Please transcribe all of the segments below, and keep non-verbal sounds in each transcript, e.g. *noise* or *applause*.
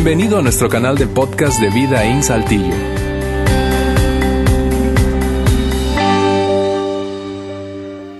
Bienvenido a nuestro canal de podcast de Vida en Saltillo.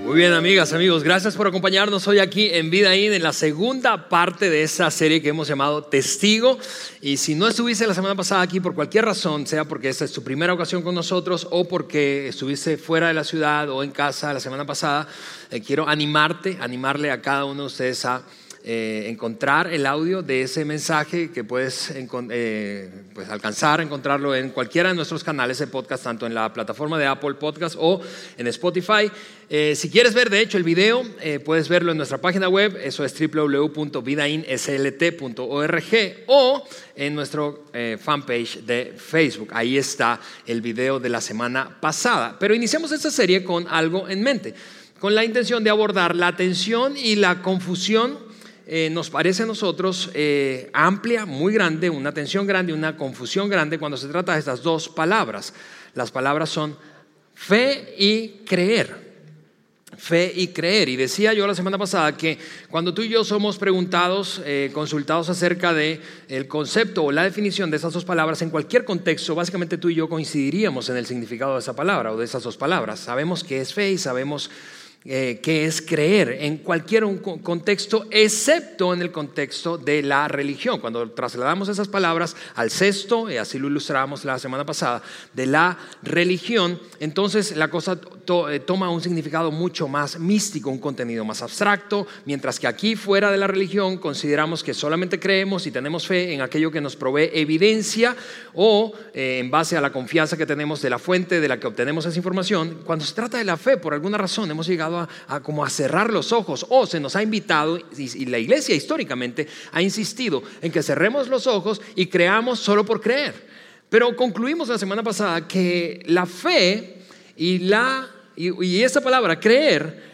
Muy bien, amigas, amigos, gracias por acompañarnos hoy aquí en Vida In, en la segunda parte de esa serie que hemos llamado Testigo. Y si no estuviste la semana pasada aquí por cualquier razón, sea porque esta es tu primera ocasión con nosotros o porque estuviste fuera de la ciudad o en casa la semana pasada, eh, quiero animarte, animarle a cada uno de ustedes a eh, encontrar el audio de ese mensaje que puedes eh, pues alcanzar, encontrarlo en cualquiera de nuestros canales de podcast, tanto en la plataforma de Apple Podcast o en Spotify. Eh, si quieres ver, de hecho, el video, puedes verlo en nuestra página web, eso es www.vidainslt.org o en nuestro fanpage de Facebook. Ahí está el video de la semana pasada. Pero iniciamos esta serie con algo en mente, con la intención de abordar la tensión y la confusión eh, nos parece a nosotros eh, amplia, muy grande, una tensión grande, una confusión grande cuando se trata de estas dos palabras. Las palabras son fe y creer. Fe y creer. Y decía yo la semana pasada que cuando tú y yo somos preguntados, eh, consultados acerca de el concepto o la definición de esas dos palabras, en cualquier contexto, básicamente tú y yo coincidiríamos en el significado de esa palabra o de esas dos palabras. Sabemos qué es fe y sabemos eh, que es creer en cualquier contexto, excepto en el contexto de la religión. Cuando trasladamos esas palabras al sexto, y así lo ilustramos la semana pasada, de la religión, entonces la cosa eh, toma un significado mucho más místico, un contenido más abstracto, mientras que aquí fuera de la religión consideramos que solamente creemos y tenemos fe en aquello que nos provee evidencia o eh, en base a la confianza que tenemos de la fuente de la que obtenemos esa información. Cuando se trata de la fe, por alguna razón hemos llegado a, como a cerrar los ojos o se nos ha invitado, y, la iglesia históricamente ha insistido en que cerremos los ojos y creamos solo por creer. Pero concluimos la semana pasada que la fe y, la, y esa palabra creer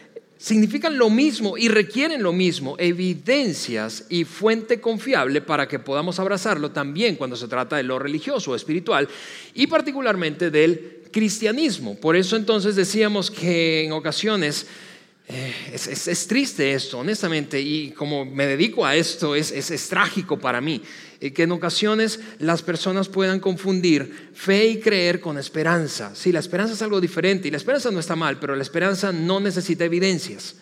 significan lo mismo y requieren lo mismo, evidencias y fuente confiable para que podamos abrazarlo también cuando se trata de lo religioso o espiritual y particularmente del cristianismo. Por eso entonces decíamos que en ocasiones eh, es, triste esto, honestamente, y como me dedico a esto, es, es trágico para mí, eh, que en ocasiones las personas puedan confundir fe y creer con esperanza. Sí, la esperanza es algo diferente y la esperanza no está mal, pero la esperanza no necesita evidencias.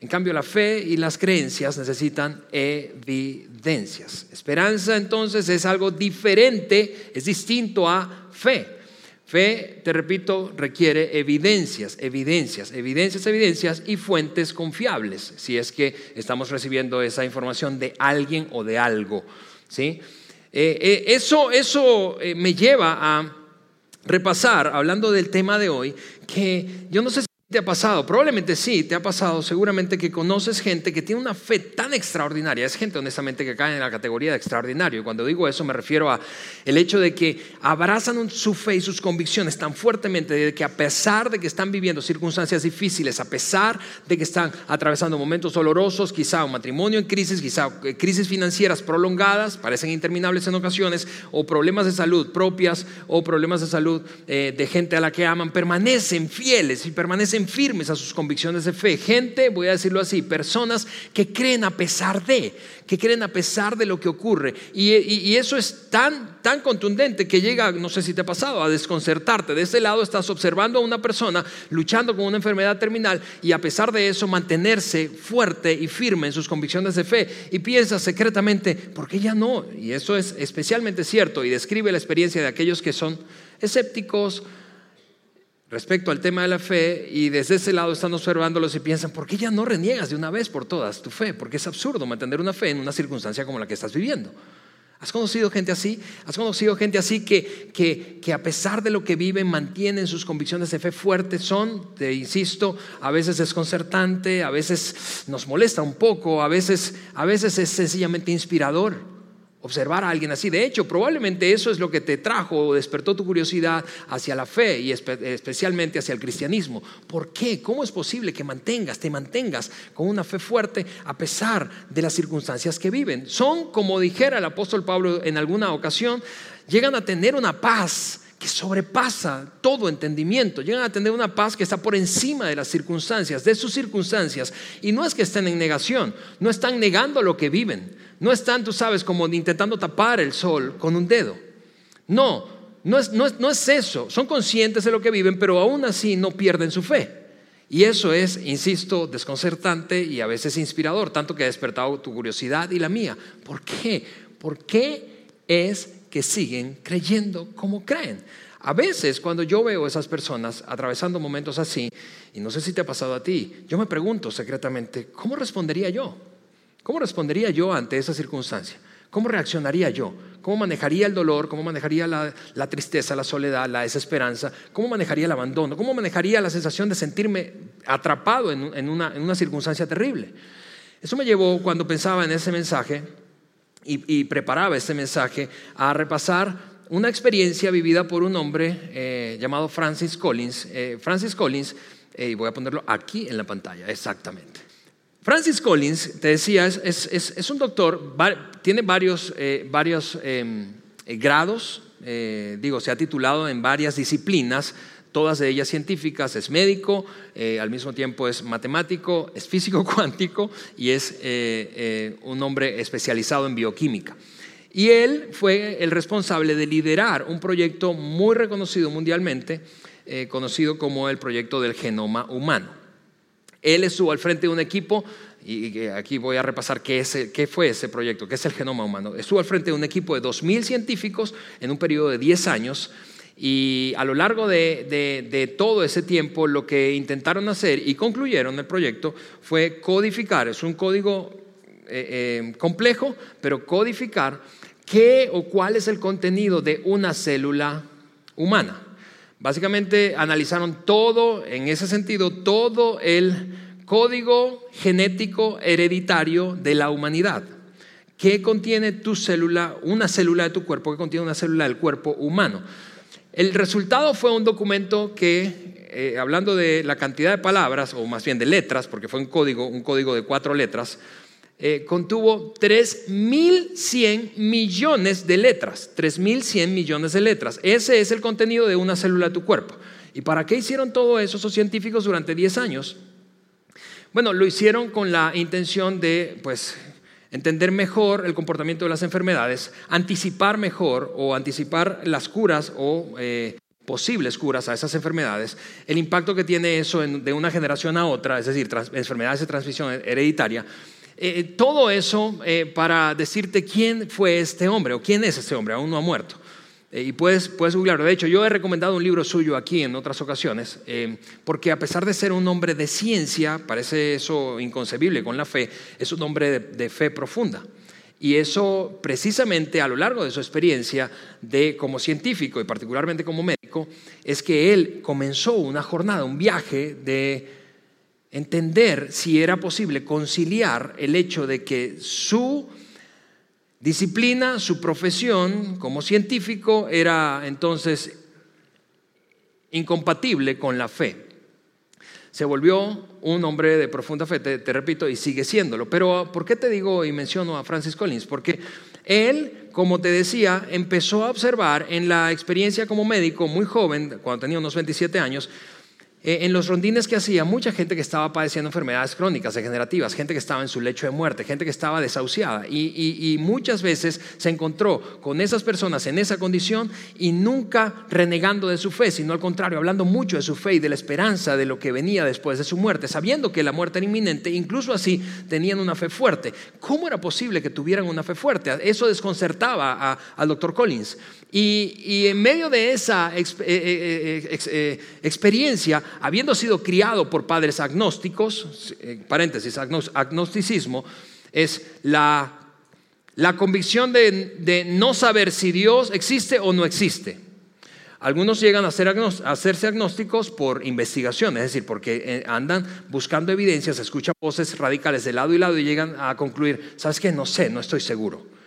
En cambio, la fe y las creencias necesitan evidencias. Esperanza entonces es algo diferente, es distinto a fe. Fe, te repito, requiere evidencias, evidencias, evidencias, evidencias y fuentes confiables, si es que estamos recibiendo esa información de alguien o de algo. ¿Sí? Eh, eh, eso eso eh, me lleva a repasar, hablando del tema de hoy, que yo no sé ¿Te ha pasado? Probablemente sí, te ha pasado. Seguramente que conoces gente que tiene una fe tan extraordinaria. Es gente, honestamente, que cae en la categoría de extraordinario. Y cuando digo eso, me refiero a el hecho de que abrazan su fe y sus convicciones tan fuertemente de que a pesar de que están viviendo circunstancias difíciles, a pesar de que están atravesando momentos dolorosos, quizá un matrimonio en crisis, quizá eh, crisis financieras prolongadas, parecen interminables en ocasiones, o problemas de salud propias, o problemas de salud eh, de gente a la que aman, permanecen fieles y permanecen firmes a sus convicciones de fe. Gente, voy a decirlo así, personas que creen a pesar de, que creen a pesar de lo que ocurre. Y, eso es tan, tan contundente que llega, no sé si te ha pasado, a desconcertarte. De este lado estás observando a una persona luchando con una enfermedad terminal y a pesar de eso mantenerse fuerte y firme en sus convicciones de fe. Y piensas secretamente, ¿por qué ya no? Y eso es especialmente cierto y describe la experiencia de aquellos que son escépticos, respecto al tema de la fe y desde ese lado están observándolos y piensan, ¿por qué ya no reniegas de una vez por todas tu fe? Porque es absurdo mantener una fe en una circunstancia como la que estás viviendo. ¿Has conocido gente así? ¿Has conocido gente así que, que, que, a pesar de lo que viven mantienen sus convicciones de fe fuertes? Son, te insisto, a veces desconcertante, a veces nos molesta un poco, a veces, a veces es sencillamente inspirador observar a alguien así. De hecho, probablemente eso es lo que te trajo o despertó tu curiosidad hacia la fe y especialmente hacia el cristianismo. ¿Por qué? ¿Cómo es posible que mantengas, te mantengas con una fe fuerte a pesar de las circunstancias que viven? Son, como dijera el apóstol Pablo en alguna ocasión, llegan a tener una paz que sobrepasa todo entendimiento. Llegan a tener una paz que está por encima de las circunstancias, de sus circunstancias. Y no es que estén en negación, no están negando lo que viven. No están, tú sabes, como intentando tapar el sol con un dedo. No, no es, no es, no es eso. Son conscientes de lo que viven, pero aún así no pierden su fe. Y eso es, insisto, desconcertante y a veces inspirador, tanto que ha despertado tu curiosidad y la mía. ¿Por qué? ¿Por qué es que siguen creyendo como creen? A veces cuando yo veo a esas personas atravesando momentos así, y no sé si te ha pasado a ti, yo me pregunto secretamente, ¿cómo respondería yo? ¿Cómo respondería yo ante esa circunstancia? ¿Cómo reaccionaría yo? ¿Cómo manejaría el dolor? ¿Cómo manejaría la, tristeza, la soledad, la desesperanza? ¿Cómo manejaría el abandono? ¿Cómo manejaría la sensación de sentirme atrapado en, una, circunstancia terrible? Eso me llevó cuando pensaba en ese mensaje y, preparaba ese mensaje a repasar una experiencia vivida por un hombre eh, llamado Francis Collins. Eh, Francis Collins, eh, y voy a ponerlo aquí en la pantalla, exactamente. Francis Collins, te decía, es, un doctor, tiene varios, varios em, grados, digo, se ha titulado en varias disciplinas, todas ellas científicas, es médico, al mismo tiempo es matemático, es físico *laughs* cuántico y es un hombre especializado en bioquímica. Y él fue el responsable de liderar un proyecto muy reconocido mundialmente, conocido como el proyecto del genoma humano. Él estuvo al frente de un equipo, y aquí voy a repasar qué, fue ese proyecto, qué es el genoma humano. Estuvo al frente de un equipo de 2.000 científicos en un periodo de 10 años. Y a lo largo de, todo ese tiempo lo que intentaron hacer y concluyeron el proyecto fue codificar, es un código eh, eh, complejo, pero codificar qué o cuál es el contenido de una célula humana. Básicamente analizaron todo, en ese sentido, todo el código genético hereditario de la humanidad. ¿Qué contiene tu célula, una célula de tu cuerpo? ¿Qué contiene una célula del cuerpo humano? El resultado fue un documento que, eh, hablando de la cantidad de palabras, o más bien de letras, porque fue un código, un código de cuatro letras, eh, contuvo 3.100 millones de letras. 3.100 millones de letras. Ese es el contenido de una célula de tu cuerpo. ¿Y para qué hicieron todo eso esos científicos durante 10 años? Bueno, lo hicieron con la intención de, pues, entender mejor el comportamiento de las enfermedades, anticipar mejor o anticipar las curas o eh, posibles curas a esas enfermedades, el impacto que tiene eso de una generación a otra, es decir, enfermedades de transmisión hereditaria, eh, todo eso eh, para decirte quién fue este hombre o quién es este hombre, aún no ha muerto. Eh, y puedes, puedes googlearlo. De hecho, yo he recomendado un libro suyo aquí en otras ocasiones, porque a pesar de ser un hombre de ciencia, parece eso inconcebible con la fe, es un hombre de, fe profunda. Y eso precisamente a lo largo de su experiencia de como científico y particularmente como médico, es que él comenzó una jornada, un viaje de entender si era posible conciliar el hecho de que su disciplina, su profesión como científico era entonces incompatible con la fe. Se volvió un hombre de profunda fe, te, repito, y sigue siéndolo. Pero ¿por qué te digo y menciono a Francis Collins? Porque él, como te decía, empezó a observar en la experiencia como médico muy joven, cuando tenía unos 27 años, eh, en los rondines que hacía, mucha gente que estaba padeciendo enfermedades crónicas, degenerativas, gente que estaba en su lecho de muerte, gente que estaba desahuciada. Y, muchas veces se encontró con esas personas en esa condición y nunca renegando de su fe, sino al contrario, hablando mucho de su fe y de la esperanza de lo que venía después de su muerte, sabiendo que la muerte era inminente, incluso así tenían una fe fuerte. ¿Cómo era posible que tuvieran una fe fuerte? Eso desconcertaba al doctor Collins. Y, en medio de esa eh, eh, eh, experiencia, habiendo sido criado por padres agnósticos, paréntesis, agnosticismo, es la, convicción de, no saber si Dios existe o no existe. Algunos llegan a, ser a hacerse agnósticos por investigación, es decir, porque andan buscando evidencias, escuchan voces radicales de lado y lado y llegan a concluir, ¿sabes qué? No sé, no estoy seguro.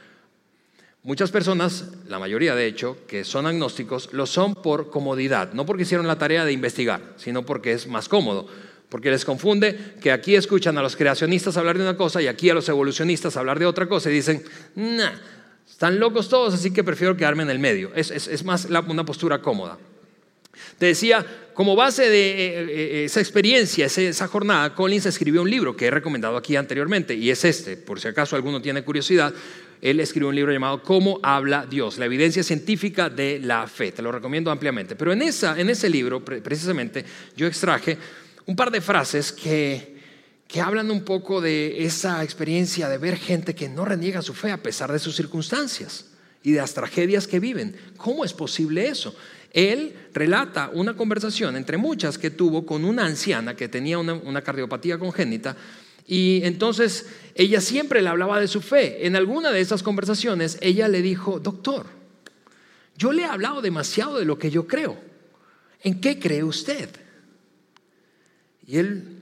Muchas personas, la mayoría de hecho, que son agnósticos, lo son por comodidad, no porque hicieron la tarea de investigar, sino porque es más cómodo, porque les confunde que aquí escuchan a los creacionistas hablar de una cosa y aquí a los evolucionistas hablar de otra cosa y dicen, nah, Están locos todos, así que prefiero quedarme en el medio. Es, más una postura cómoda. Te decía, como base de eh, eh, esa experiencia, esa jornada, Collins escribió un libro que he recomendado aquí anteriormente, y es este, por si acaso alguno tiene curiosidad. Él escribió un libro llamado Cómo habla Dios, la evidencia científica de la fe. Te lo recomiendo ampliamente. Pero en, esa, en ese libro, precisamente, yo extraje un par de frases que, que hablan un poco de esa experiencia de ver gente que no reniega su fe a pesar de sus circunstancias y de las tragedias que viven. ¿Cómo es posible eso? Él relata una conversación entre muchas que tuvo con una anciana que tenía una, cardiopatía congénita y entonces ella siempre le hablaba de su fe. En alguna de esas conversaciones ella le dijo, doctor, yo le he hablado demasiado de lo que yo creo. ¿En qué cree usted? Y él,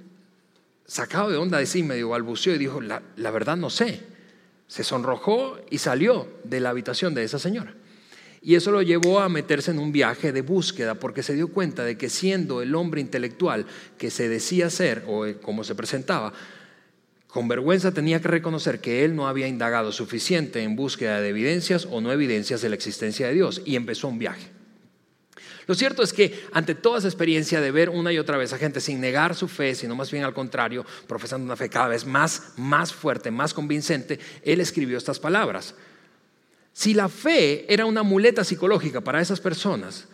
sacado de onda de sí, medio balbuceó y dijo, la, la verdad no sé. Se sonrojó y salió de la habitación de esa señora. Y eso lo llevó a meterse en un viaje de búsqueda porque se dio cuenta de que siendo el hombre intelectual que se decía ser o eh, como se presentaba, con vergüenza tenía que reconocer que él no había indagado suficiente en búsqueda de evidencias o no evidencias de la existencia de Dios y empezó un viaje. Lo cierto es que ante toda esa experiencia de ver una y otra vez a gente sin negar su fe, sino más bien al contrario, profesando una fe cada vez más, más fuerte, más convincente, él escribió estas palabras. Si la fe era una muleta psicológica para esas personas,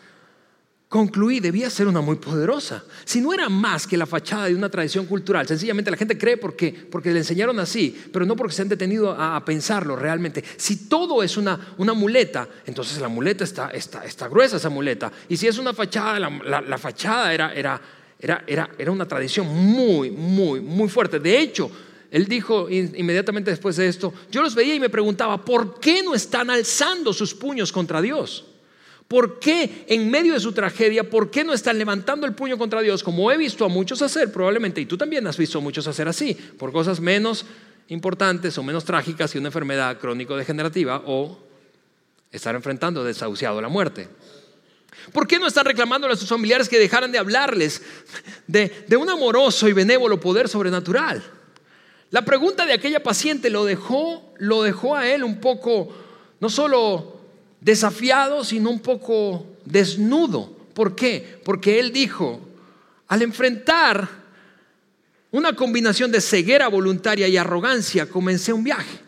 concluí, debía ser una muy poderosa. Si no era más que la fachada de una tradición cultural, sencillamente la gente cree porque, porque le enseñaron así, pero no porque se han detenido a, pensarlo realmente. Si todo es una, una muleta, entonces la muleta está, está, está, gruesa, esa muleta. Y si es una fachada, la, la, fachada era, era, era, era, era una tradición muy, muy, muy fuerte. De hecho, él dijo inmediatamente después de esto, yo los veía y me preguntaba, ¿por qué no están alzando sus puños contra Dios? ¿Por qué en medio de su tragedia, por qué no están levantando el puño contra Dios como he visto a muchos hacer probablemente, y tú también has visto a muchos hacer así, por cosas menos importantes o menos trágicas que una enfermedad crónico-degenerativa o estar enfrentando desahuciado la muerte? ¿Por qué no están reclamándole a sus familiares que dejaran de hablarles de, de un amoroso y benévolo poder sobrenatural? La pregunta de aquella paciente lo dejó, lo dejó a él un poco, no solo desafiado, sino un poco desnudo. ¿Por qué? Porque él dijo, al enfrentar una combinación de ceguera voluntaria y arrogancia, comencé un viaje.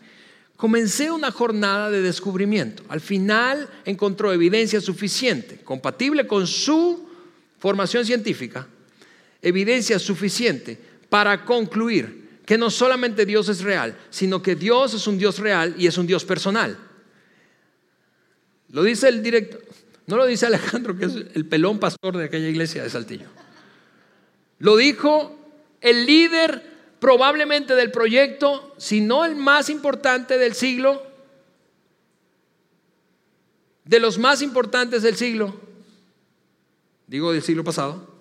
Comencé una jornada de descubrimiento. Al final encontró evidencia suficiente, compatible con su formación científica, evidencia suficiente para concluir que no solamente Dios es real, sino que Dios es un Dios real y es un Dios personal. Lo dice el director, no lo dice Alejandro, que es el pelón pastor de aquella iglesia de Saltillo. Lo dijo el líder probablemente del proyecto, si no el más importante del siglo, de los más importantes del siglo, digo del siglo pasado,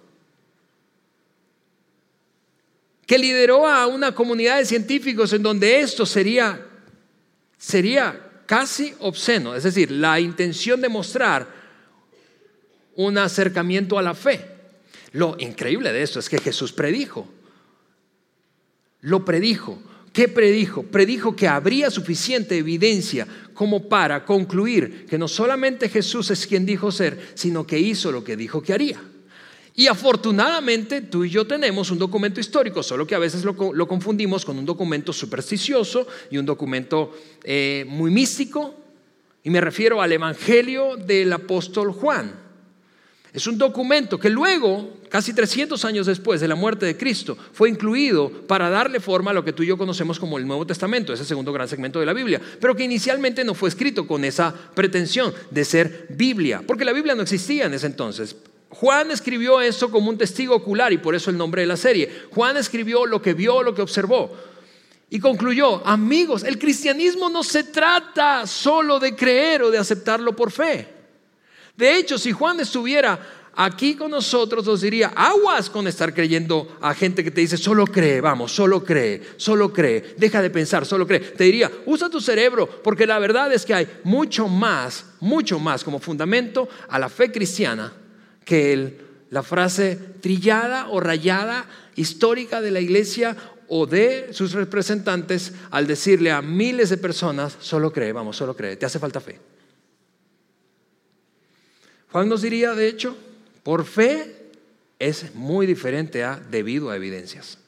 que lideró a una comunidad de científicos en donde esto sería, sería casi obsceno, es decir, la intención de mostrar un acercamiento a la fe. Lo increíble de esto es que Jesús predijo, lo predijo. ¿Qué predijo? Predijo que habría suficiente evidencia como para concluir que no solamente Jesús es quien dijo ser, sino que hizo lo que dijo que haría. Y afortunadamente tú y yo tenemos un documento histórico, solo que a veces lo, confundimos con un documento supersticioso y un documento eh, muy místico. Y me refiero al Evangelio del apóstol Juan. Es un documento que luego, casi 300 años después de la muerte de Cristo, fue incluido para darle forma a lo que tú y yo conocemos como el Nuevo Testamento, ese segundo gran segmento de la Biblia, pero que inicialmente no fue escrito con esa pretensión de ser Biblia, porque la Biblia no existía en ese entonces. Juan escribió eso como un testigo ocular y por eso el nombre de la serie. Juan escribió lo que vio, lo que observó. Y concluyó, amigos, el cristianismo no se trata solo de creer o de aceptarlo por fe. De hecho, si Juan estuviera aquí con nosotros, nos diría, aguas con estar creyendo a gente que te dice, solo cree, vamos, solo cree, solo cree, deja de pensar, solo cree. Te diría, usa tu cerebro, porque la verdad es que hay mucho más, mucho más como fundamento a la fe cristiana que la frase trillada o rayada histórica de la iglesia o de sus representantes al decirle a miles de personas, solo cree, vamos, solo cree, te hace falta fe. Juan nos diría, de hecho, por fe es muy diferente a debido a evidencias.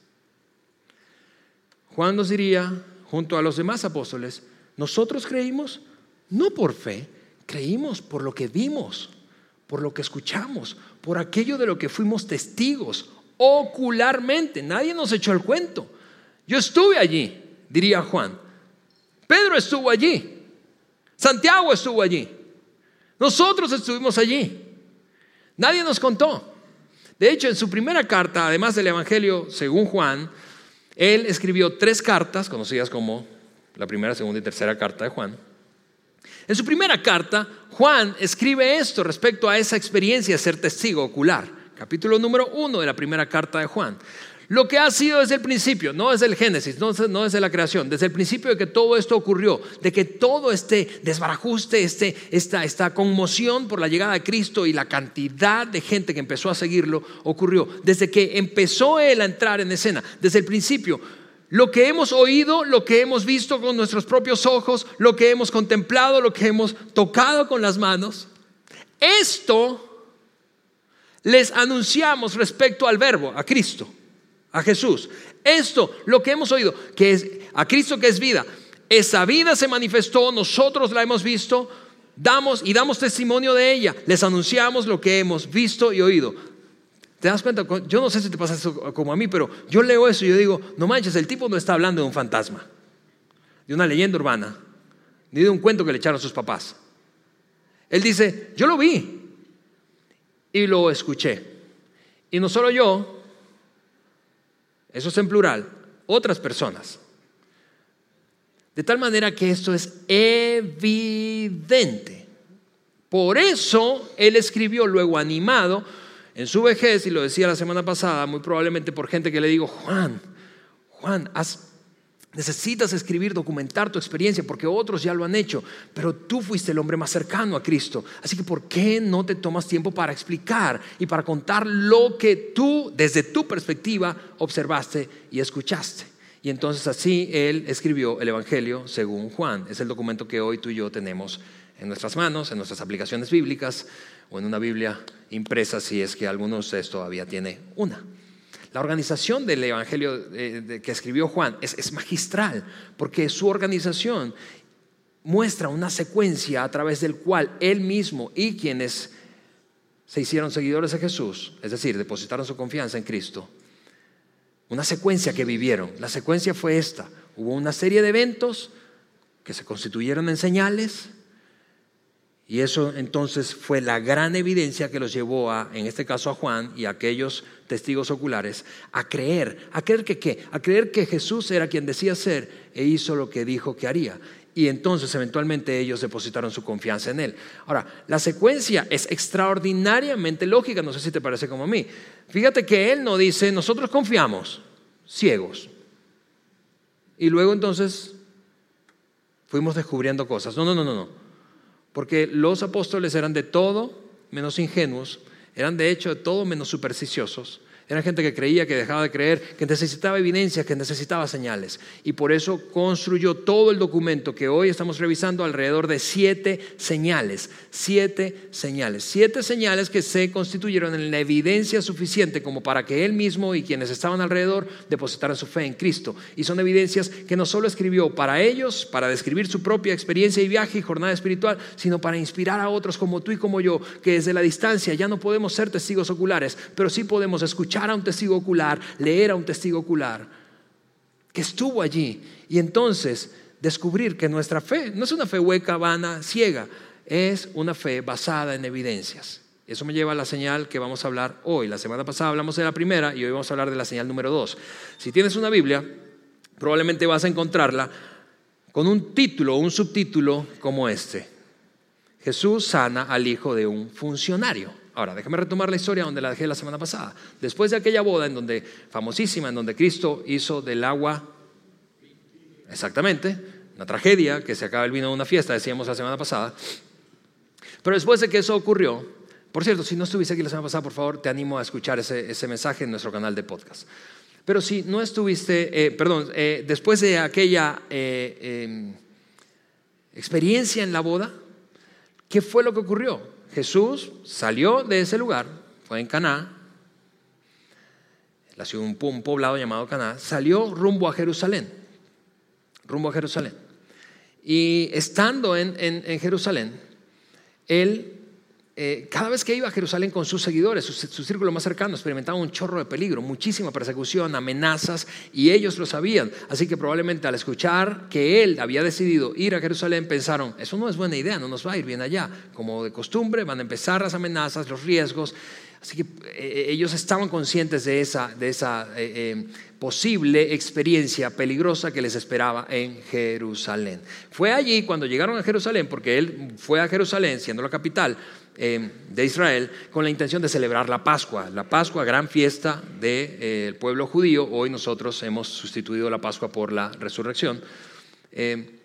Juan nos diría, junto a los demás apóstoles, nosotros creímos no por fe, creímos por lo que vimos, por lo que escuchamos, por aquello de lo que fuimos testigos ocularmente. Nadie nos echó el cuento. Yo estuve allí, diría Juan. Pedro estuvo allí. Santiago estuvo allí. Nosotros estuvimos allí. Nadie nos contó. De hecho, en su primera carta, además del Evangelio según Juan, él escribió tres cartas, conocidas como la primera, segunda y tercera carta de Juan. En su primera carta, Juan escribe esto respecto a esa experiencia de ser testigo ocular. Capítulo número uno de la primera carta de Juan. Lo que ha sido desde el principio, no desde el Génesis, no, desde la creación, desde el principio de que todo esto ocurrió, de que todo este desbarajuste, este, esta, esta conmoción por la llegada de Cristo y la cantidad de gente que empezó a seguirlo ocurrió. Desde que empezó Él a entrar en escena, desde el principio, lo que hemos oído, lo que hemos visto con nuestros propios ojos, lo que hemos contemplado, lo que hemos tocado con las manos, esto les anunciamos respecto al verbo, a Cristo a Jesús. Esto, lo que hemos oído, que es a Cristo que es vida, esa vida se manifestó, nosotros la hemos visto, damos y damos testimonio de ella, les anunciamos lo que hemos visto y oído. ¿Te das cuenta? Yo no sé si te pasa eso como a mí, pero yo leo eso y yo digo, no manches, el tipo no está hablando de un fantasma, de una leyenda urbana, ni de un cuento que le echaron sus papás. Él dice, yo lo vi y lo escuché. Y no solo yo, eso es en plural, otras personas. De tal manera que esto es evidente. Por eso él escribió luego animado en su vejez, y lo decía la semana pasada, muy probablemente por gente que le digo, Juan, Juan, has Necesitas escribir, documentar tu experiencia porque otros ya lo han hecho, pero tú fuiste el hombre más cercano a Cristo. Así que ¿por qué no te tomas tiempo para explicar y para contar lo que tú desde tu perspectiva observaste y escuchaste? Y entonces así él escribió el Evangelio según Juan. Es el documento que hoy tú y yo tenemos en nuestras manos, en nuestras aplicaciones bíblicas o en una Biblia impresa si es que alguno de ustedes todavía tiene una. La organización del Evangelio eh, que escribió Juan es, magistral, porque su organización muestra una secuencia a través del cual él mismo y quienes se hicieron seguidores de Jesús, es decir, depositaron su confianza en Cristo, una secuencia que vivieron. La secuencia fue esta. Hubo una serie de eventos que se constituyeron en señales, y eso entonces fue la gran evidencia que los llevó a, en este caso a Juan y a aquellos testigos oculares, a creer. ¿A creer que qué? A creer que Jesús era quien decía ser e hizo lo que dijo que haría. Y entonces eventualmente ellos depositaron su confianza en él. Ahora, la secuencia es extraordinariamente lógica, no sé si te parece como a mí. Fíjate que él no dice, nosotros confiamos, ciegos. Y luego entonces fuimos descubriendo cosas. No, no, no, no, no porque los apóstoles eran de todo menos ingenuos, eran de hecho de todo menos supersticiosos, era gente que creía, que dejaba de creer, que necesitaba evidencias, que necesitaba señales. Y por eso construyó todo el documento que hoy estamos revisando alrededor de siete señales. Siete señales. Siete señales que se constituyeron en la evidencia suficiente como para que él mismo y quienes estaban alrededor depositaran su fe en Cristo. Y son evidencias que no solo escribió para ellos, para describir su propia experiencia y viaje y jornada espiritual, sino para inspirar a otros como tú y como yo, que desde la distancia ya no podemos ser testigos oculares, pero sí podemos escuchar a un testigo ocular, leer a un testigo ocular que estuvo allí y entonces descubrir que nuestra fe no es una fe hueca, vana, ciega, es una fe basada en evidencias. Eso me lleva a la señal que vamos a hablar hoy. La semana pasada hablamos de la primera y hoy vamos a hablar de la señal número dos. Si tienes una Biblia, probablemente vas a encontrarla con un título o un subtítulo como este. Jesús sana al hijo de un funcionario. Ahora, déjame retomar la historia donde la dejé la semana pasada. Después de aquella boda en donde, famosísima, en donde Cristo hizo del agua, exactamente, una tragedia, que se acaba el vino de una fiesta, decíamos la semana pasada. Pero después de que eso ocurrió, por cierto, si no estuviste aquí la semana pasada, por favor, te animo a escuchar ese, ese mensaje en nuestro canal de podcast. Pero si no estuviste, eh, perdón, eh, después de aquella eh, em, experiencia en la boda, ¿qué fue lo que ocurrió? Jesús salió de ese lugar, fue en Caná, la ciudad, un poblado llamado Caná, salió rumbo a Jerusalén, rumbo a Jerusalén. Y estando en, en Jerusalén, él eh, cada vez que iba a Jerusalén con sus seguidores, su, círculo más cercano, experimentaba un chorro de peligro, muchísima persecución, amenazas, y ellos lo sabían. Así que probablemente al escuchar que él había decidido ir a Jerusalén, pensaron, eso no es buena idea, no nos va a ir bien allá. Como de costumbre, van a empezar las amenazas, los riesgos. Así que eh, ellos estaban conscientes de esa, eh, posible experiencia peligrosa que les esperaba en Jerusalén. Fue allí cuando llegaron a Jerusalén, porque él fue a Jerusalén, siendo la capital, eh, de Israel con la intención de celebrar la Pascua. La Pascua, gran fiesta del eh, pueblo judío. Hoy nosotros hemos sustituido la Pascua por la resurrección. Eh,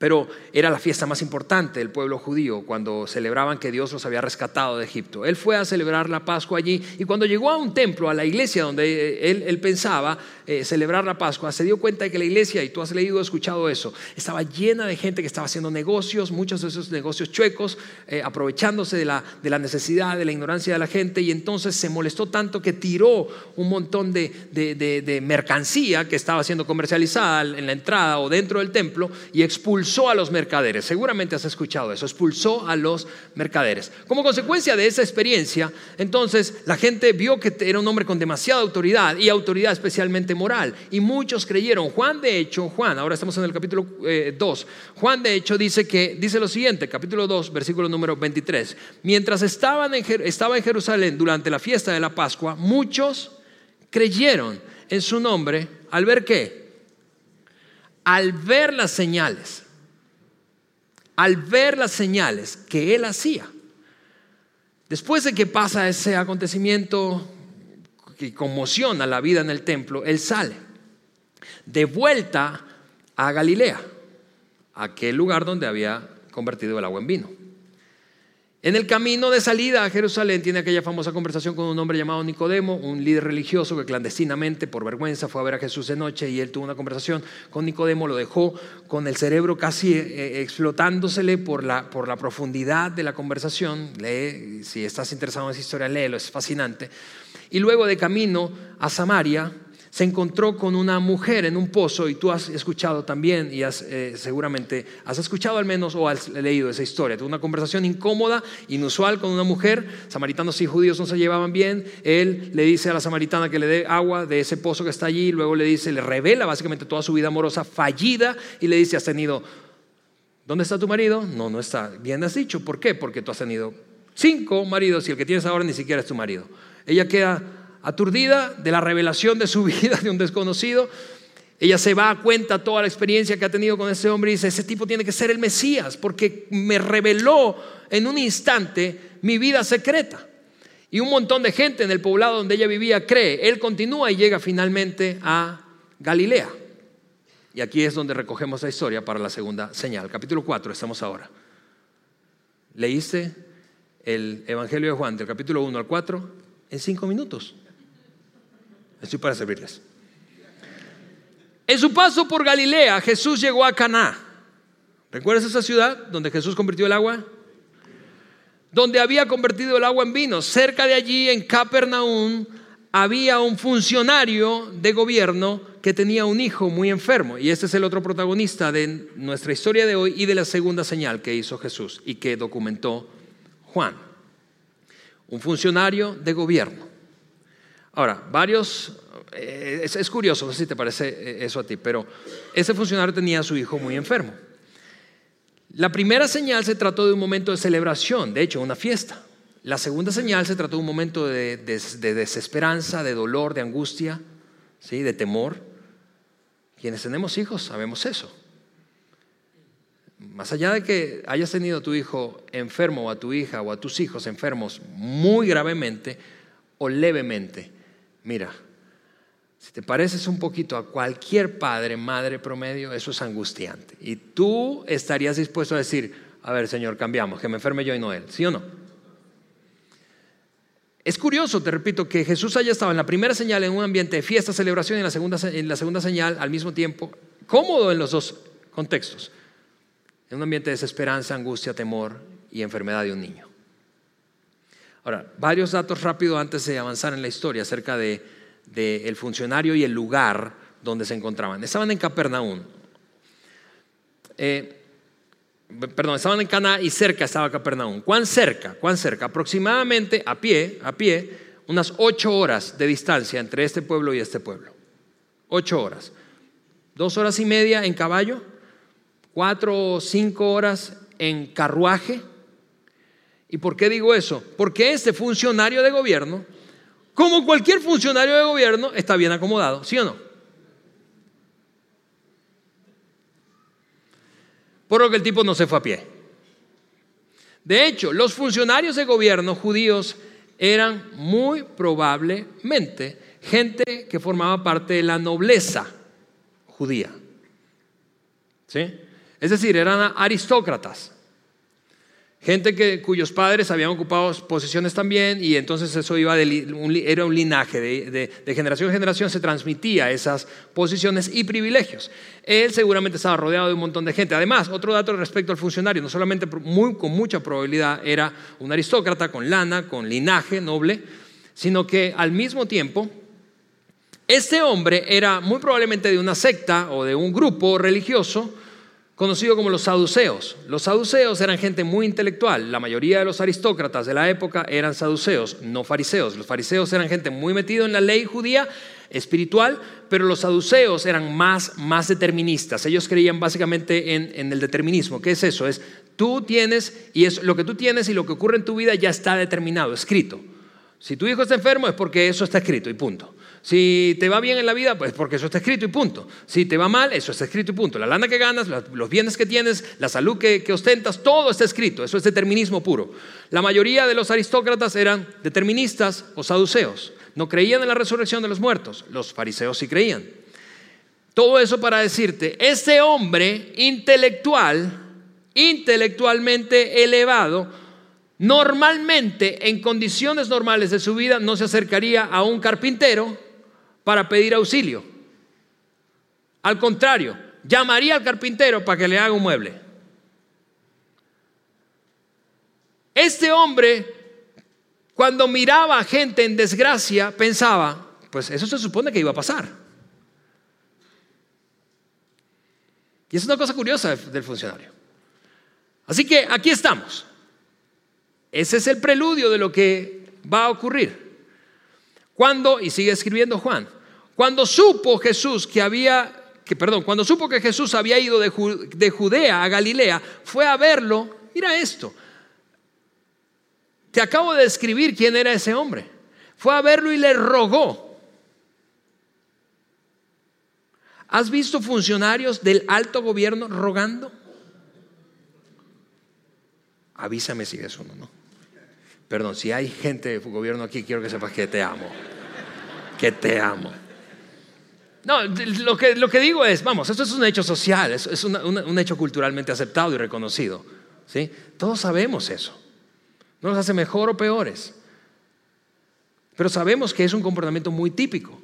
pero era la fiesta más importante del pueblo judío cuando celebraban que Dios los había rescatado de Egipto. Él fue a celebrar la Pascua allí y cuando llegó a un templo, a la iglesia donde él, pensaba eh, celebrar la Pascua, se dio cuenta de que la iglesia, y tú has leído, escuchado eso, estaba llena de gente que estaba haciendo negocios, muchos de esos negocios chuecos, eh, aprovechándose de la, de la, necesidad, de la ignorancia de la gente, y entonces se molestó tanto que tiró un montón de, de mercancía que estaba siendo comercializada en la entrada o dentro del templo y expulsó expulsó a los mercaderes. Seguramente has escuchado eso, expulsó a los mercaderes. Como consecuencia de esa experiencia, entonces la gente vio que era un hombre con demasiada autoridad y autoridad especialmente moral. Y muchos creyeron. Juan, de hecho, Juan, ahora estamos en el capítulo 2. Eh, Juan, de hecho, dice que dice lo siguiente, capítulo 2, versículo número 23. Mientras estaban en, estaba en Jerusalén durante la fiesta de la Pascua, muchos creyeron en su nombre al ver qué? Al ver las señales al ver las señales que él hacía. Después de que pasa ese acontecimiento que conmociona la vida en el templo, él sale de vuelta a Galilea, aquel lugar donde había convertido el agua en vino. En el camino de salida a Jerusalén tiene aquella famosa conversación con un hombre llamado Nicodemo, un líder religioso que clandestinamente, por vergüenza, fue a ver a Jesús de noche y él tuvo una conversación con Nicodemo, lo dejó con el cerebro casi eh, eh, explotándosele por la, por la profundidad de la conversación. Lee, si estás interesado en esa historia, léelo, es fascinante. Y luego de camino a Samaria, se encontró con una mujer en un pozo y tú has escuchado también y has, eh, seguramente has escuchado al menos o has leído esa historia. Tuvo una conversación incómoda, inusual con una mujer. Samaritanos y judíos no se llevaban bien. Él le dice a la samaritana que le dé agua de ese pozo que está allí. Luego le dice, le revela básicamente toda su vida amorosa fallida y le dice, has tenido, ¿dónde está tu marido? No, no está. Bien has dicho. ¿Por qué? Porque tú has tenido cinco maridos y el que tienes ahora ni siquiera es tu marido. Ella queda aturdida de la revelación de su *laughs* vida de un desconocido. Ella se va a cuenta toda la experiencia que ha tenido con ese hombre y dice, ese tipo tiene que ser el Mesías porque me reveló en un instante mi vida secreta. Y un montón de gente en el poblado donde ella vivía cree. Él continúa y llega finalmente a Galilea. Y aquí es donde recogemos la historia para la segunda señal. Capítulo 4, estamos ahora. ¿Leíste el Evangelio de Juan del capítulo 1 al 4 en cinco minutos? Estoy para servirles. En su paso por Galilea, Jesús llegó a Caná. ¿Recuerdas esa ciudad donde Jesús convirtió el agua? Donde había convertido el agua en vino. Cerca de allí, en Capernaum, había un funcionario de gobierno que tenía un hijo muy enfermo. Y este es el otro protagonista de nuestra historia de hoy y de la segunda señal que hizo Jesús y que documentó Juan. Un funcionario de gobierno. Ahora, varios, eh, es, curioso, no sé si te parece eh, eso a ti, pero ese funcionario tenía a su hijo muy enfermo. La primera señal se trató de un momento de celebración, de hecho, una fiesta. La segunda señal se trató de un momento de, desesperanza, de dolor, de angustia, ¿sí? de temor. Quienes tenemos hijos sabemos eso. Más allá de que hayas tenido a tu hijo enfermo o a tu hija o a tus hijos enfermos muy gravemente o levemente, Mira, si te pareces un poquito a cualquier padre, madre promedio, eso es angustiante. Y tú estarías dispuesto a decir, a ver, Señor, cambiamos, que me enferme yo y no él, ¿sí o no? Es curioso, te repito, que Jesús haya estado en la primera señal en un ambiente de fiesta, celebración y en la segunda, en la segunda señal al mismo tiempo, cómodo en los dos contextos, en un ambiente de desesperanza, angustia, temor y enfermedad de un niño. Ahora, varios datos rápidos antes de avanzar en la historia acerca del de, el funcionario y el lugar donde se encontraban. Estaban en Capernaum. Eh, perdón, estaban en Cana y cerca estaba Capernaum. ¿Cuán cerca? ¿Cuán cerca? Aproximadamente a pie, a pie, unas ocho horas de distancia entre este pueblo y este pueblo. Ocho horas. Dos horas y media en caballo, cuatro o cinco horas en carruaje. ¿Y por qué digo eso? Porque este funcionario de gobierno, como cualquier funcionario de gobierno, está bien acomodado, ¿sí o no? Por lo que el tipo no se fue a pie. De hecho, los funcionarios de gobierno judíos eran muy probablemente gente que formaba parte de la nobleza judía. ¿Sí? Es decir, eran aristócratas. Gente que, cuyos padres habían ocupado posiciones también y entonces eso iba era un linaje, de, generación en generación se transmitía esas posiciones y privilegios. Él seguramente estaba rodeado de un montón de gente. Además, otro dato respecto al funcionario, no solamente muy, con mucha probabilidad era un aristócrata con lana, con linaje noble, sino que al mismo tiempo este hombre era muy probablemente de una secta o de un grupo religioso conocido como los saduceos. Los saduceos eran gente muy intelectual. La mayoría de los aristócratas de la época eran saduceos, no fariseos. Los fariseos eran gente muy metida en la ley judía espiritual, pero los saduceos eran más, más deterministas. Ellos creían básicamente en, en, el determinismo. ¿Qué es eso? Es tú tienes, y es lo que tú tienes y lo que ocurre en tu vida ya está determinado, escrito. Si tu hijo está enfermo es porque eso está escrito y punto. Si te va bien en la vida, pues porque eso está escrito y punto. Si te va mal, eso está escrito y punto. La lana que ganas, los bienes que tienes, la salud que, ostentas, todo está escrito. Eso es determinismo puro. La mayoría de los aristócratas eran deterministas o saduceos. No creían en la resurrección de los muertos. Los fariseos sí creían. Todo eso para decirte, este hombre intelectual, intelectualmente elevado, normalmente en condiciones normales de su vida no se acercaría a un carpintero para pedir auxilio. Al contrario, llamaría al carpintero para que le haga un mueble. Este hombre, cuando miraba a gente en desgracia, pensaba, pues eso se supone que iba a pasar. Y es una cosa curiosa del funcionario. Así que aquí estamos. Ese es el preludio de lo que va a ocurrir. Cuando, y sigue escribiendo Juan, cuando supo Jesús que había, que perdón, cuando supo que Jesús había ido de, de Judea a Galilea, fue a verlo, mira esto, te acabo de describir quién era ese hombre, fue a verlo y le rogó. ¿Has visto funcionarios del alto gobierno rogando? Avísame si es uno, ¿no? Perdón, si hay gente de gobierno aquí, quiero que sepas que te amo que te amo. No, lo que, lo que digo es, vamos, esto es un hecho social, es, un hecho culturalmente aceptado y reconocido. ¿sí? Todos sabemos eso. No nos hace mejor o peores. Pero sabemos que es un comportamiento muy típico.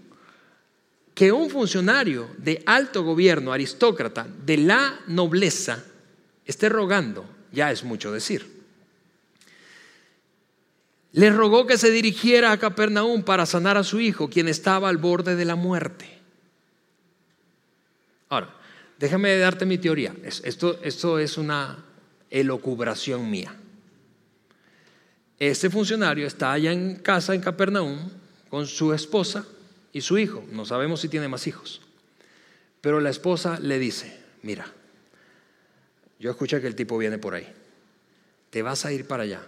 Que un funcionario de alto gobierno, aristócrata, de la nobleza, esté rogando, ya es mucho decir le rogó que se dirigiera a Capernaum para sanar a su hijo, quien estaba al borde de la muerte. Ahora, déjame darte mi teoría. Esto, esto es una elocubración mía. Este funcionario está allá en casa en Capernaum con su esposa y su hijo. No sabemos si tiene más hijos. Pero la esposa le dice, mira, yo escuché que el tipo viene por ahí. Te vas a ir para allá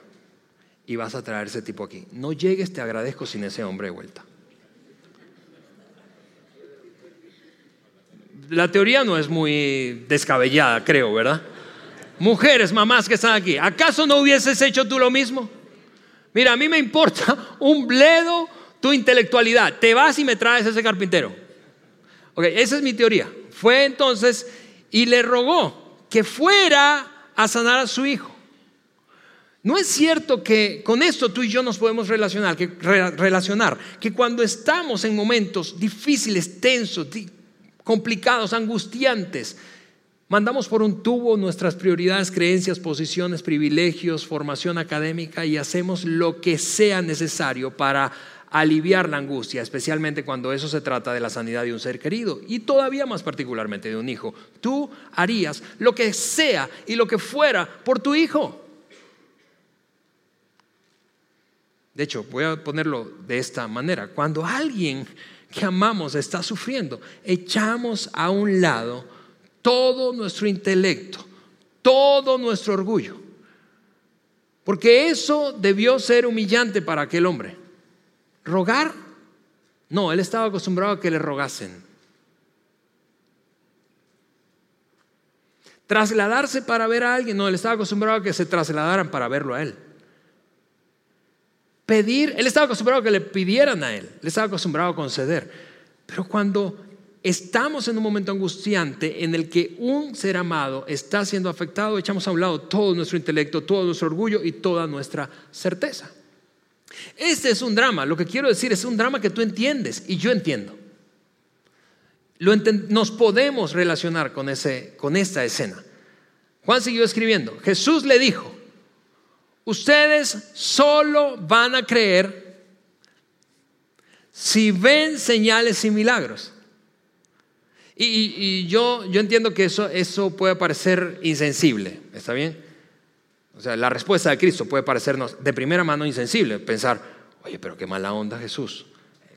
y vas a traer ese tipo aquí. No llegues, te agradezco sin ese hombre de vuelta. La teoría no es muy descabellada, creo, ¿verdad? Mujeres, mamás que están aquí, ¿acaso no hubieses hecho tú lo mismo? Mira, a mí me importa un bledo tu intelectualidad. Te vas y me traes ese carpintero. Ok, esa es mi teoría. Fue entonces y le rogó que fuera a sanar a su hijo. No es cierto que con esto tú y yo nos podemos relacionar, que, relacionar, que cuando estamos en momentos difíciles, tensos, complicados, angustiantes, mandamos por un tubo nuestras prioridades, creencias, posiciones, privilegios, formación académica y hacemos lo que sea necesario para aliviar la angustia, especialmente cuando eso se trata de la sanidad de un ser querido y todavía más particularmente de un hijo. Tú harías lo que sea y lo que fuera por tu hijo. De hecho, voy a ponerlo de esta manera. Cuando alguien que amamos está sufriendo, echamos a un lado todo nuestro intelecto, todo nuestro orgullo. Porque eso debió ser humillante para aquel hombre. ¿Rogar? No, él estaba acostumbrado a que le rogasen. Trasladarse para ver a alguien, no, él estaba acostumbrado a que se trasladaran para verlo a él. Pedir, él estaba acostumbrado a que le pidieran a él, él estaba acostumbrado a conceder. Pero cuando estamos en un momento angustiante en el que un ser amado está siendo afectado, echamos a un lado todo nuestro intelecto, todo nuestro orgullo y toda nuestra certeza. Este es un drama, lo que quiero decir es un drama que tú entiendes y yo entiendo. nos podemos relacionar con, ese, con esta escena. Juan siguió escribiendo, Jesús le dijo, ustedes solo van a creer si ven señales y milagros. Y, yo, yo entiendo que eso, eso puede parecer insensible, ¿está bien? O sea, la respuesta de Cristo puede parecernos de primera mano insensible, pensar, oye, pero qué mala onda Jesús.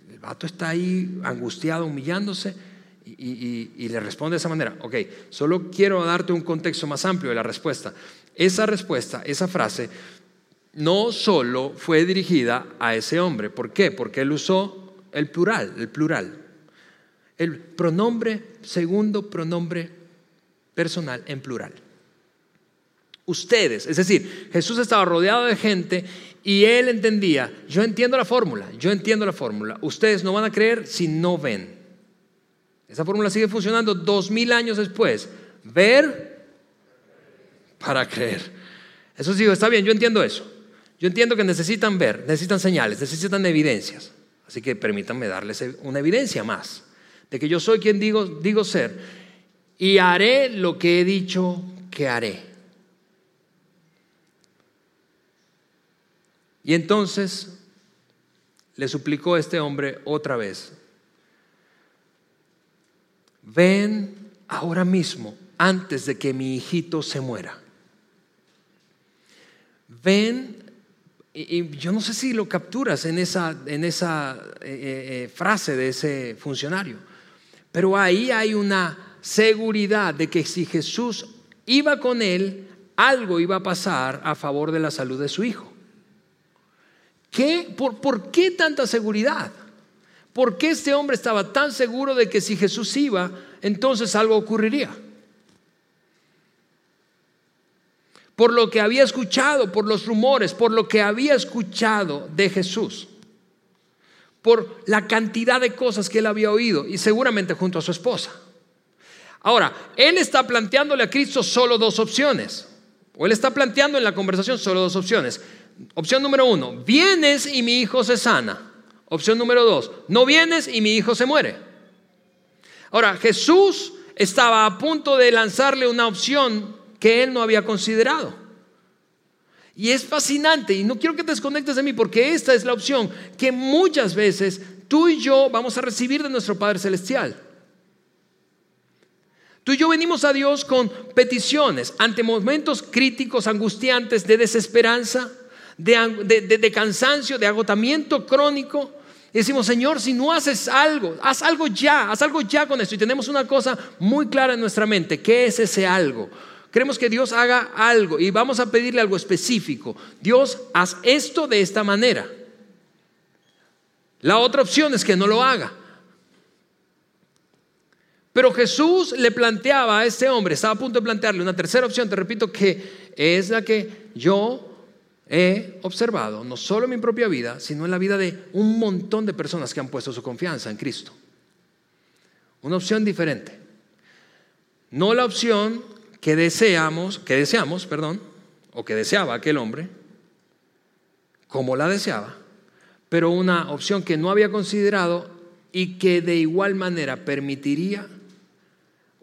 El vato está ahí angustiado, humillándose y, y, le responde de esa manera. Ok, solo quiero darte un contexto más amplio de la respuesta. Esa respuesta, esa frase, no solo fue dirigida a ese hombre. ¿Por qué? Porque él usó el plural, el plural. El pronombre, segundo pronombre personal en plural. Ustedes, es decir, Jesús estaba rodeado de gente y él entendía, yo entiendo la fórmula, yo entiendo la fórmula, ustedes no van a creer si no ven. Esa fórmula sigue funcionando dos mil años después. Ver para creer. Eso sí, está bien, yo entiendo eso. Yo entiendo que necesitan ver, necesitan señales, necesitan evidencias. Así que permítanme darles una evidencia más de que yo soy quien digo, digo ser y haré lo que he dicho que haré. Y entonces le suplicó a este hombre otra vez, ven ahora mismo antes de que mi hijito se muera. Ven y, yo no sé si lo capturas en esa, en esa eh, eh, eh, frase de ese funcionario, pero ahí hay una seguridad de que si Jesús iba con él, algo iba a pasar a favor de la salud de su hijo. ¿Qué? ¿Por, ¿Por qué tanta seguridad? ¿Por qué este hombre estaba tan seguro de que si Jesús iba, entonces algo ocurriría? Por lo que había escuchado, por los rumores, por lo que había escuchado de Jesús, por la cantidad de cosas que él había oído y seguramente junto a su esposa. Ahora, él está planteándole a Cristo solo dos opciones, o él está planteando en la conversación solo dos opciones. Opción número uno, vienes y mi hijo se sana. Opción número dos, no vienes y mi hijo se muere. Ahora, Jesús estaba a punto de lanzarle una opción que él no había considerado. Y es fascinante, y no quiero que te desconectes de mí, porque esta es la opción que muchas veces tú y yo vamos a recibir de nuestro Padre Celestial. Tú y yo venimos a Dios con peticiones ante momentos críticos, angustiantes, de desesperanza, de, de cansancio, de agotamiento crónico. Y decimos, Señor, si no haces algo, haz algo ya, haz algo ya con esto. Y tenemos una cosa muy clara en nuestra mente. ¿Qué es ese algo? Queremos que Dios haga algo y vamos a pedirle algo específico. Dios, haz esto de esta manera. La otra opción es que no lo haga. Pero Jesús le planteaba a este hombre, estaba a punto de plantearle una tercera opción, te repito, que es la que yo he observado, no solo en mi propia vida, sino en la vida de un montón de personas que han puesto su confianza en Cristo. Una opción diferente. No la opción que deseamos, que deseamos, perdón, o que deseaba aquel hombre, como la deseaba, pero una opción que no había considerado y que de igual manera permitiría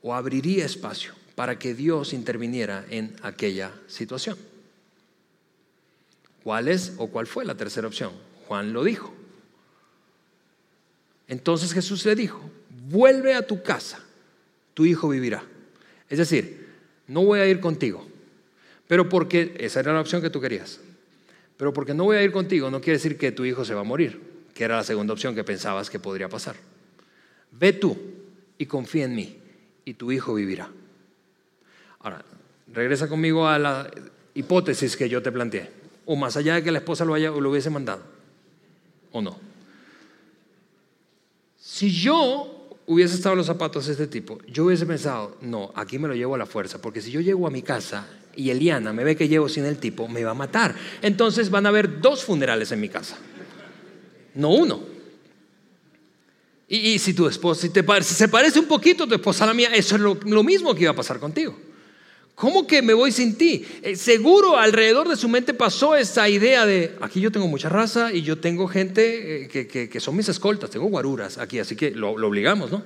o abriría espacio para que Dios interviniera en aquella situación. ¿Cuál es o cuál fue la tercera opción? Juan lo dijo. Entonces Jesús le dijo, vuelve a tu casa, tu hijo vivirá. Es decir, no voy a ir contigo, pero porque esa era la opción que tú querías. Pero porque no voy a ir contigo no quiere decir que tu hijo se va a morir, que era la segunda opción que pensabas que podría pasar. Ve tú y confía en mí y tu hijo vivirá. Ahora, regresa conmigo a la hipótesis que yo te planteé, o más allá de que la esposa lo, haya, lo hubiese mandado, o no. Si yo hubiese estado los zapatos de este tipo, yo hubiese pensado, no, aquí me lo llevo a la fuerza, porque si yo llego a mi casa y Eliana me ve que llevo sin el tipo, me va a matar. Entonces van a haber dos funerales en mi casa, no uno. Y, si tu esposa, si, te, se parece un poquito tu esposa a la mía, eso es lo mismo que iba a pasar contigo. ¿Cómo que me voy sin ti? Eh, seguro alrededor de su mente pasó esa idea de, aquí yo tengo mucha raza y yo tengo gente eh, que, son mis escoltas, tengo guaruras aquí, así que lo, lo obligamos, ¿no?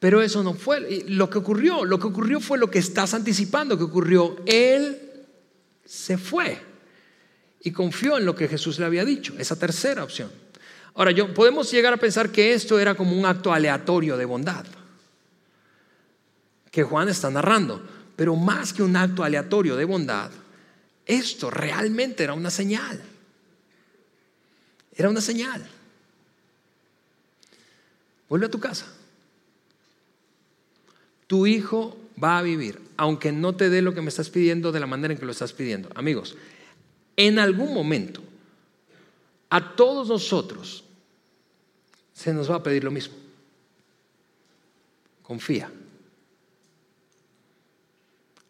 Pero eso no fue lo que ocurrió. Lo que ocurrió fue lo que estás anticipando que ocurrió. Él se fue y confió en lo que Jesús le había dicho, esa tercera opción. Ahora, yo, podemos llegar a pensar que esto era como un acto aleatorio de bondad que Juan está narrando. Pero más que un acto aleatorio de bondad, esto realmente era una señal. Era una señal. Vuelve a tu casa. Tu hijo va a vivir, aunque no te dé lo que me estás pidiendo de la manera en que lo estás pidiendo. Amigos, en algún momento, a todos nosotros se nos va a pedir lo mismo. Confía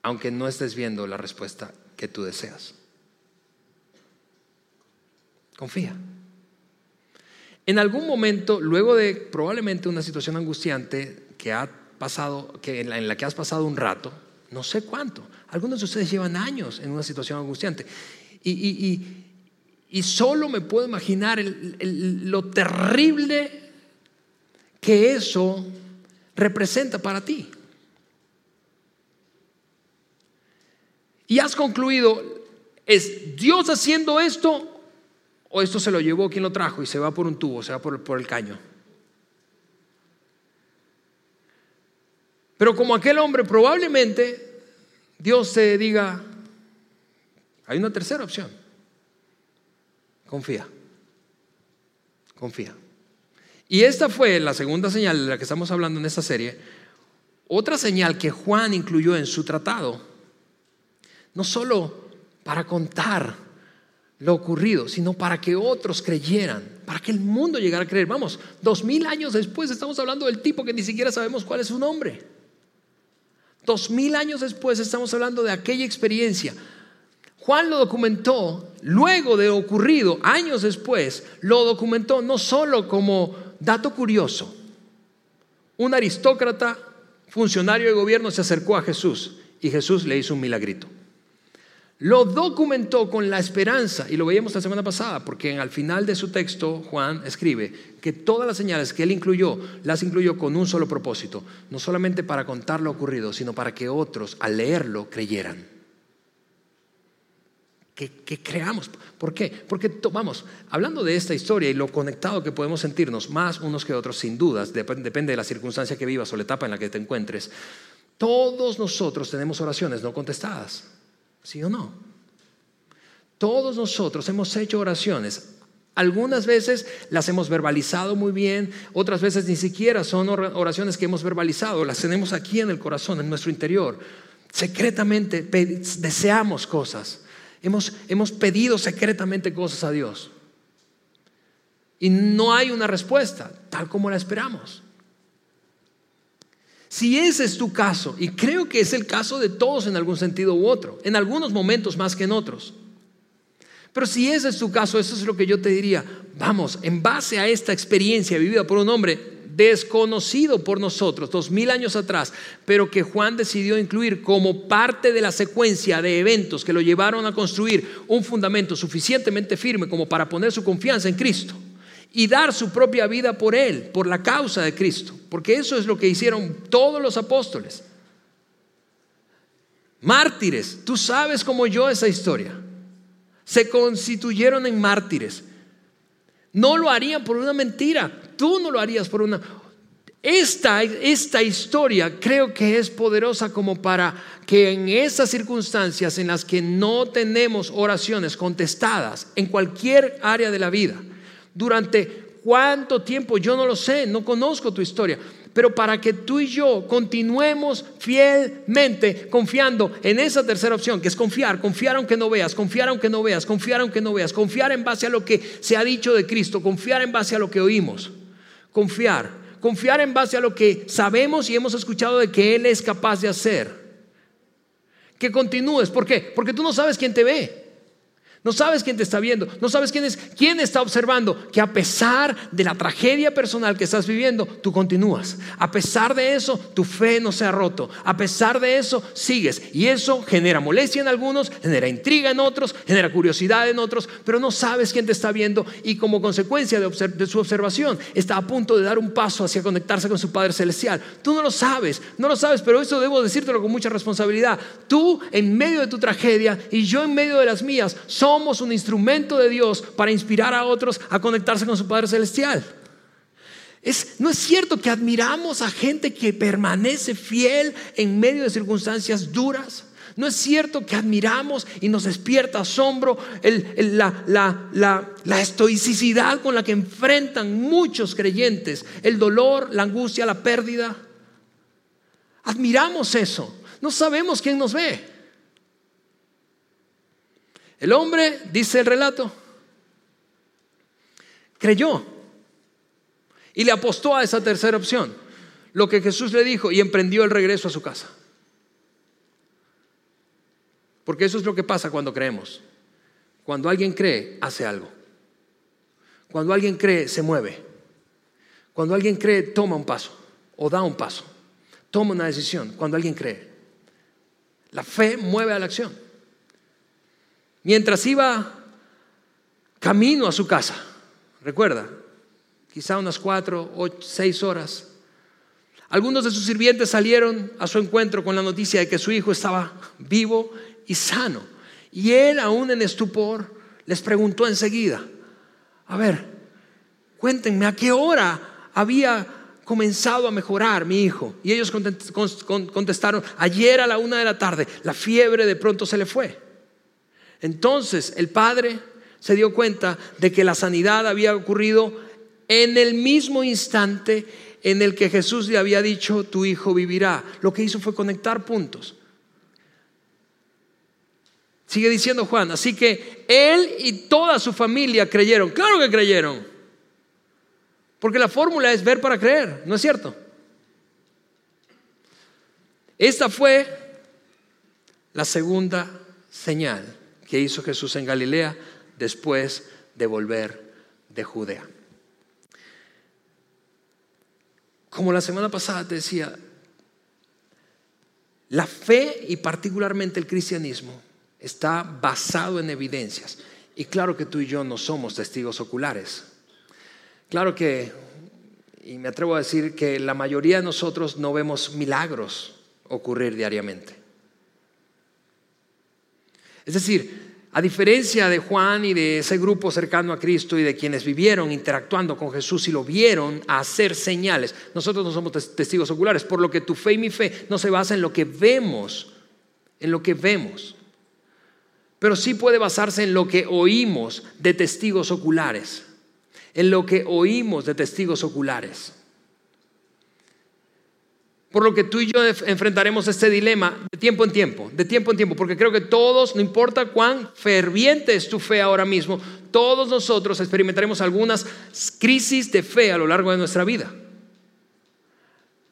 aunque no estés viendo la respuesta que tú deseas. Confía. En algún momento, luego de probablemente una situación angustiante que ha pasado, que en, la, que has pasado un rato, no sé cuánto, algunos de ustedes llevan años en una situación angustiante, y, solo me puedo imaginar lo terrible que eso representa para ti. Y has concluido, ¿es Dios haciendo esto o esto se lo llevó quien lo trajo y se va por un tubo, se va por, por el caño? Pero como aquel hombre, probablemente Dios te diga, hay una tercera opción. Confía. Confía. Y esta fue la segunda señal de la que estamos hablando en esta serie. Otra señal que Juan incluyó en su tratado no solo para contar lo ocurrido, sino para que otros creyeran, para que el mundo llegara a creer. Vamos, dos mil años después estamos hablando del tipo que ni siquiera sabemos cuál es su nombre. Dos mil años después estamos hablando de aquella experiencia. Juan lo documentó luego de ocurrido, años después, lo documentó no solo como dato curioso. Un aristócrata, funcionario de gobierno, se acercó a Jesús y Jesús le hizo un milagrito lo documentó con la esperanza, y lo veíamos la semana pasada, porque al final de su texto Juan escribe que todas las señales que él incluyó, las incluyó con un solo propósito, no solamente para contar lo ocurrido, sino para que otros al leerlo creyeran. Que, creamos. ¿Por qué? Porque, vamos, hablando de esta historia y lo conectado que podemos sentirnos más unos que otros, sin dudas, depende de la circunstancia que vivas o la etapa en la que te encuentres, todos nosotros tenemos oraciones no contestadas. ¿Sí o no? Todos nosotros hemos hecho oraciones. Algunas veces las hemos verbalizado muy bien, otras veces ni siquiera son oraciones que hemos verbalizado, las tenemos aquí en el corazón, en nuestro interior. Secretamente deseamos cosas. Hemos, hemos pedido secretamente cosas a Dios. Y no hay una respuesta tal como la esperamos. Si ese es tu caso, y creo que es el caso de todos en algún sentido u otro, en algunos momentos más que en otros, pero si ese es tu caso, eso es lo que yo te diría, vamos, en base a esta experiencia vivida por un hombre desconocido por nosotros dos mil años atrás, pero que Juan decidió incluir como parte de la secuencia de eventos que lo llevaron a construir un fundamento suficientemente firme como para poner su confianza en Cristo y dar su propia vida por Él, por la causa de Cristo, porque eso es lo que hicieron todos los apóstoles. Mártires, tú sabes como yo esa historia. Se constituyeron en mártires. No lo harían por una mentira. Tú no lo harías por una... Esta, esta historia creo que es poderosa como para que en esas circunstancias en las que no tenemos oraciones contestadas en cualquier área de la vida, durante cuánto tiempo, yo no lo sé, no conozco tu historia, pero para que tú y yo continuemos fielmente confiando en esa tercera opción, que es confiar, confiar aunque no veas, confiar aunque no veas, confiar aunque no veas, confiar en base a lo que se ha dicho de Cristo, confiar en base a lo que oímos, confiar, confiar en base a lo que sabemos y hemos escuchado de que Él es capaz de hacer. Que continúes, ¿por qué? Porque tú no sabes quién te ve. No sabes quién te está viendo, no sabes quién es, quién está observando que a pesar de la tragedia personal que estás viviendo, tú continúas. A pesar de eso, tu fe no se ha roto. A pesar de eso, sigues. Y eso genera molestia en algunos, genera intriga en otros, genera curiosidad en otros, pero no sabes quién te está viendo y como consecuencia de, su observación está a punto de dar un paso hacia conectarse con su Padre Celestial. Tú no lo sabes, no lo sabes, pero eso debo decírtelo con mucha responsabilidad. Tú en medio de tu tragedia y yo en medio de las mías, somos un instrumento de Dios para inspirar a otros a conectarse con su Padre Celestial. Es, no es cierto que admiramos a gente que permanece fiel en medio de circunstancias duras. No es cierto que admiramos y nos despierta asombro la, estoicidad con la que enfrentan muchos creyentes el dolor, la angustia, la pérdida. Admiramos eso. No sabemos quién nos ve. El hombre, dice el relato, creyó y le apostó a esa tercera opción, lo que Jesús le dijo, y emprendió el regreso a su casa. Porque eso es lo que pasa cuando creemos. Cuando alguien cree, hace algo. Cuando alguien cree, se mueve. Cuando alguien cree, toma un paso o da un paso. Toma una decisión. Cuando alguien cree. La fe mueve a la acción mientras iba camino a su casa, recuerda, quizá unas cuatro o seis horas, algunos de sus sirvientes salieron a su encuentro con la noticia de que su hijo estaba vivo y sano. Y él, aún en estupor, les preguntó enseguida, a ver, cuéntenme, ¿a qué hora había comenzado a mejorar mi hijo? Y ellos contestaron, ayer a la una de la tarde, la fiebre de pronto se le fue. Entonces el padre se dio cuenta de que la sanidad había ocurrido en el mismo instante en el que Jesús le había dicho, tu hijo vivirá. Lo que hizo fue conectar puntos. Sigue diciendo Juan, así que él y toda su familia creyeron. Claro que creyeron. Porque la fórmula es ver para creer, ¿no es cierto? Esta fue la segunda señal que hizo Jesús en Galilea después de volver de Judea. Como la semana pasada te decía, la fe y particularmente el cristianismo está basado en evidencias. Y claro que tú y yo no somos testigos oculares. Claro que, y me atrevo a decir que la mayoría de nosotros no vemos milagros ocurrir diariamente. Es decir, a diferencia de Juan y de ese grupo cercano a Cristo y de quienes vivieron interactuando con Jesús y lo vieron hacer señales, nosotros no somos testigos oculares, por lo que tu fe y mi fe no se basa en lo que vemos, en lo que vemos, pero sí puede basarse en lo que oímos de testigos oculares, en lo que oímos de testigos oculares. Por lo que tú y yo enfrentaremos este dilema de tiempo en tiempo, de tiempo en tiempo, porque creo que todos, no importa cuán ferviente es tu fe ahora mismo, todos nosotros experimentaremos algunas crisis de fe a lo largo de nuestra vida.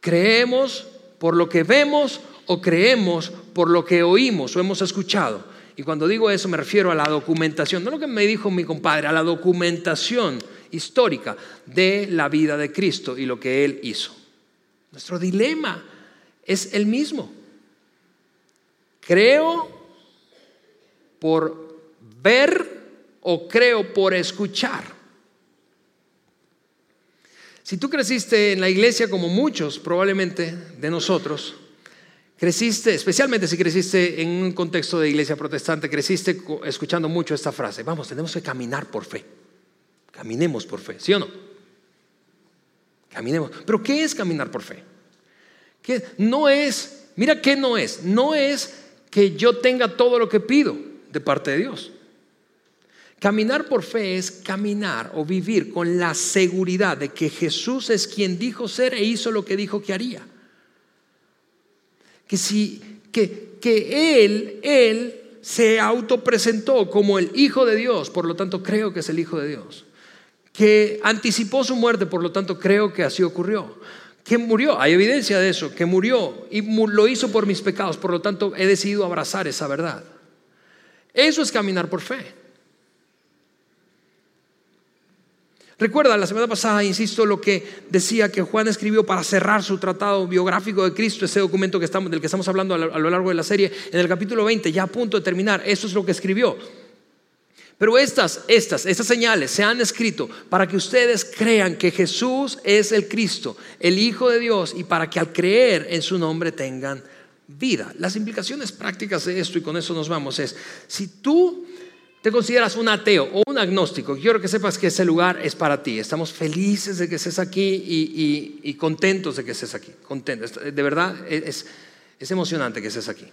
Creemos por lo que vemos o creemos por lo que oímos o hemos escuchado. Y cuando digo eso me refiero a la documentación, no lo que me dijo mi compadre, a la documentación histórica de la vida de Cristo y lo que Él hizo. Nuestro dilema es el mismo. Creo por ver o creo por escuchar. Si tú creciste en la iglesia como muchos probablemente de nosotros, creciste, especialmente si creciste en un contexto de iglesia protestante, creciste escuchando mucho esta frase, vamos, tenemos que caminar por fe. Caminemos por fe, ¿sí o no? Caminemos. Pero ¿qué es caminar por fe? No es, mira qué no es, no es que yo tenga todo lo que pido de parte de Dios. Caminar por fe es caminar o vivir con la seguridad de que Jesús es quien dijo ser e hizo lo que dijo que haría. Que si que, que él él se autopresentó como el hijo de Dios, por lo tanto creo que es el hijo de Dios. Que anticipó su muerte, por lo tanto creo que así ocurrió que murió, hay evidencia de eso, que murió y lo hizo por mis pecados, por lo tanto he decidido abrazar esa verdad. Eso es caminar por fe. Recuerda, la semana pasada, insisto, lo que decía que Juan escribió para cerrar su tratado biográfico de Cristo, ese documento que estamos, del que estamos hablando a lo largo de la serie, en el capítulo 20, ya a punto de terminar. Eso es lo que escribió. Pero estas, estas, estas señales se han escrito para que ustedes crean que Jesús es el Cristo, el Hijo de Dios, y para que al creer en su nombre tengan vida. Las implicaciones prácticas de esto, y con eso nos vamos, es, si tú te consideras un ateo o un agnóstico, quiero que sepas que ese lugar es para ti. Estamos felices de que estés aquí y, contentos de que estés aquí. Contentos. De verdad, es, es emocionante que estés aquí.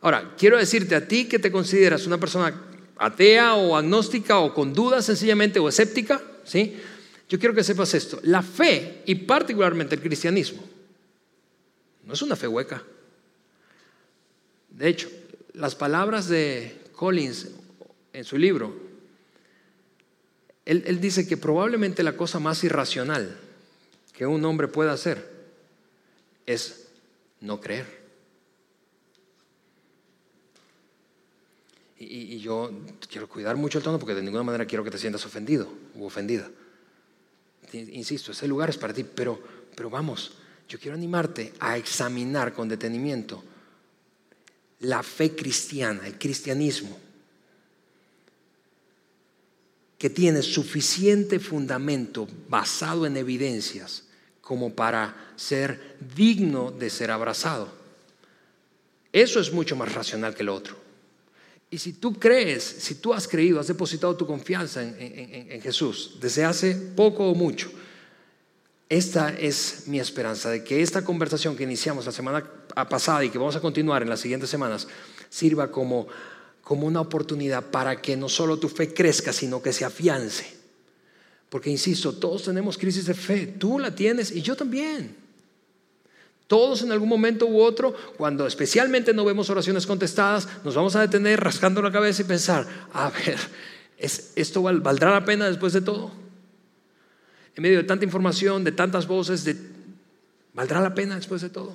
Ahora, quiero decirte a ti que te consideras una persona atea o agnóstica o con dudas sencillamente o escéptica, ¿sí? Yo quiero que sepas esto, la fe y particularmente el cristianismo no es una fe hueca. De hecho, las palabras de Collins en su libro, él, él dice que probablemente la cosa más irracional que un hombre pueda hacer es no creer. Y, yo quiero cuidar mucho el tono porque de ninguna manera quiero que te sientas ofendido u ofendida. Insisto, ese lugar es para ti, pero, pero vamos, yo quiero animarte a examinar con detenimiento la fe cristiana, el cristianismo, que tiene suficiente fundamento basado en evidencias como para ser digno de ser abrazado. Eso es mucho más racional que lo otro. Y si tú crees, si tú has creído, has depositado tu confianza en, Jesús desde hace poco o mucho, esta es mi esperanza de que esta conversación que iniciamos la semana pasada y que vamos a continuar en las siguientes semanas sirva como, como una oportunidad para que no solo tu fe crezca, sino que se afiance. Porque, insisto, todos tenemos crisis de fe. Tú la tienes y yo también. Todos en algún momento u otro, cuando especialmente no vemos oraciones contestadas, nos vamos a detener rascando la cabeza y pensar, a ver, ¿esto valdrá la pena después de todo? En medio de tanta información, de tantas voces, ¿valdrá la pena después de todo?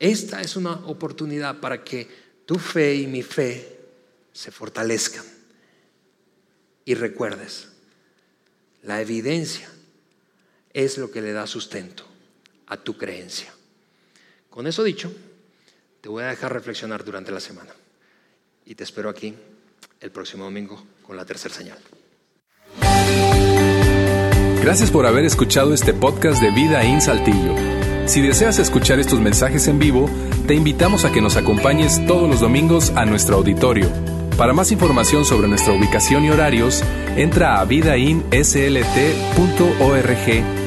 Esta es una oportunidad para que tu fe y mi fe se fortalezcan. Y recuerdes, la evidencia es lo que le da sustento a tu creencia. Con eso dicho, te voy a dejar reflexionar durante la semana y te espero aquí el próximo domingo con la tercera señal. Gracias por haber escuchado este podcast de Vida en Saltillo. Si deseas escuchar estos mensajes en vivo, te invitamos a que nos acompañes todos los domingos a nuestro auditorio. Para más información sobre nuestra ubicación y horarios, entra a vidainslt.org